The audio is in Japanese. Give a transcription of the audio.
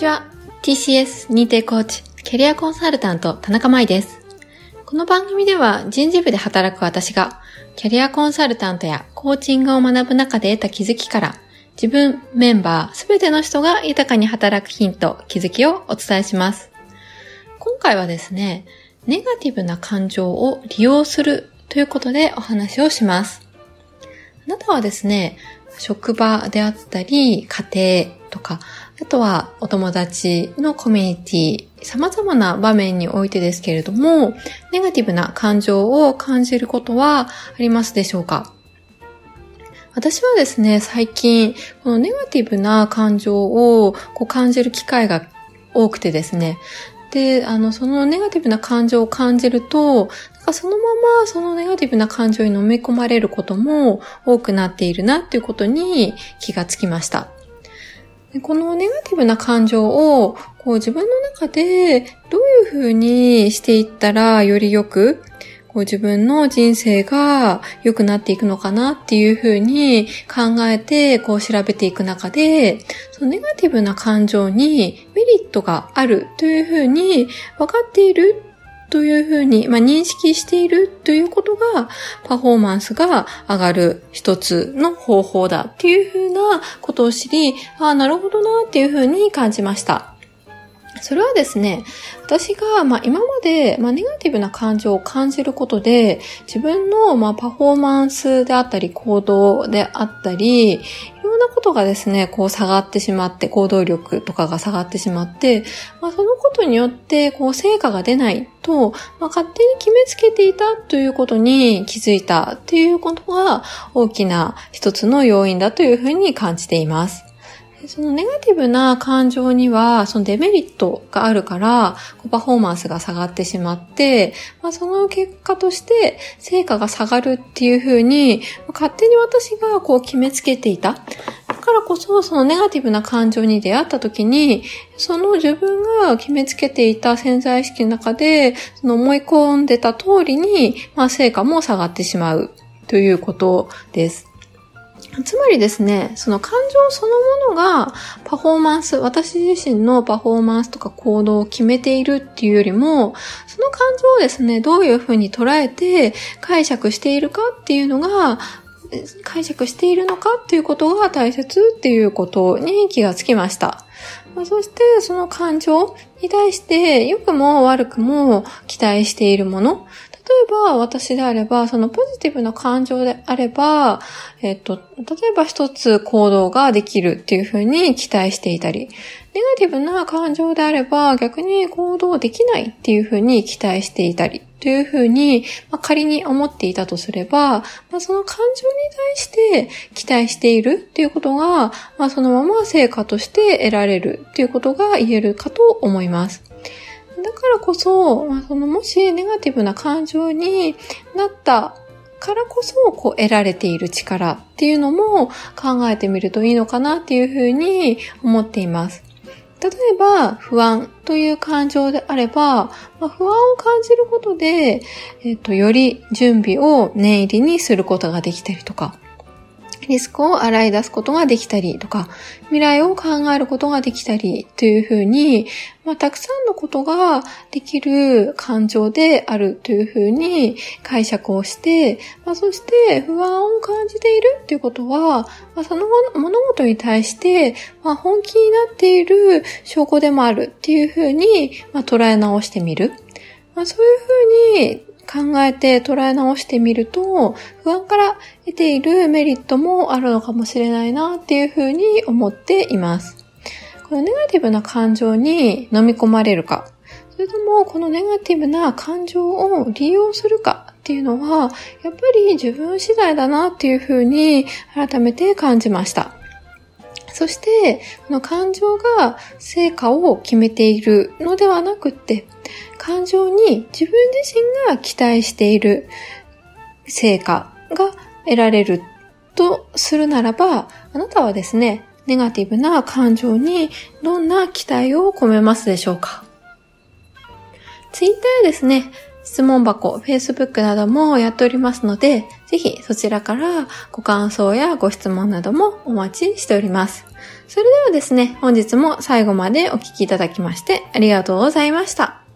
ちは。TCS 認定コーチ、キャリアコンサルタント、田中舞です。この番組では人事部で働く私が、キャリアコンサルタントやコーチングを学ぶ中で得た気づきから、自分、メンバー、すべての人が豊かに働くヒント、気づきをお伝えします。今回はですね、ネガティブな感情を利用するということでお話をします。あなたはですね、職場であったり、家庭とか、あとはお友達のコミュニティ、様々な場面においてですけれども、ネガティブな感情を感じることはありますでしょうか？私はですね、最近、このネガティブな感情をこう感じる機会が多くてですね、で、あの、そのネガティブな感情を感じると、なんかそのままそのネガティブな感情に飲み込まれることも多くなっているなっていうことに気がつきました。このネガティブな感情をこう自分の中でどういうふうにしていったらよりよくこう自分の人生が良くなっていくのかなっていうふうに考えてこう調べていく中で、そのネガティブな感情にメリットがあるというふうに分かっているというふうに、まあ、認識しているということが、パフォーマンスが上がる一つの方法だっていうふうなことを知り、ああ、なるほどなっていうふうに感じました。それはですね、私が、まあ、今まで、まあ、ネガティブな感情を感じることで、自分の、まあ、パフォーマンスであったり、行動であったり、ことがですね、こう下がってしまって、行動力とかが下がってしまって、まあ、そのことによって、こう、成果が出ないと、まあ、勝手に決めつけていたということに気づいたっていうことが、大きな一つの要因だというふうに感じています。そのネガティブな感情には、そのデメリットがあるから、パフォーマンスが下がってしまって、まあ、その結果として成果が下がるっていうふうに、勝手に私がこう決めつけていた。こそ、そのネガティブな感情に出会った時に、その自分が決めつけていた潜在意識の中で、その思い込んでた通りに、まあ、成果も下がってしまうということです。つまりですね、その感情そのものがパフォーマンス、私自身のパフォーマンスとか行動を決めているっていうよりも、その感情をですね、どういうふうに捉えて解釈しているかっていうのが、解釈しているのかっていうことが大切っていうことに気がつきました。そして、その感情に対して、良くも悪くも期待しているもの。えば私であれば、そのポジティブな感情であれば、えっと、例えば一つ行動ができるっていうふうに期待していたり、ネガティブな感情であれば逆に行動できないっていうふうに期待していたり、というふうに、まあ、仮に思っていたとすれば、まあ、その感情に対して期待しているっていうことが、まあ、そのまま成果として得られるっていうことが言えるかと思います。だからこそ、まあ、そのもしネガティブな感情になったからこそ、こう得られている力っていうのも考えてみるといいのかなっていうふうに思っています。例えば、不安という感情であれば、まあ、不安を感じることで、えっと、より準備を念入りにすることができたりとか、リスクを洗い出すことができたりとか、未来を考えることができたりというふうに、まあ、たくさんのことができる感情であるというふうに解釈をして、まあ、そして不安を感じているっていうことは、まあ、その物事に対して、まあ、本気になっている証拠でもあるっていうふうに、まあ、捉え直してみる。まあ、そういうふうに考えて捉え直してみると、不安から得ているメリットもあるのかもしれないなっていうふうに思っています。このネガティブな感情に飲み込まれるか、それともこのネガティブな感情を利用するかっていうのは、やっぱり自分次第だなっていうふうに改めて感じました。そして、この感情が成果を決めているのではなくって、感情に自分自身が期待している成果が得られるとするならば、あなたはですね、ネガティブな感情にどんな期待を込めますでしょうか？ツイッターですね、質問箱、Facebook などもやっておりますので、ぜひそちらからご感想やご質問などもお待ちしております。それではですね、本日も最後までお聴きいただきましてありがとうございました。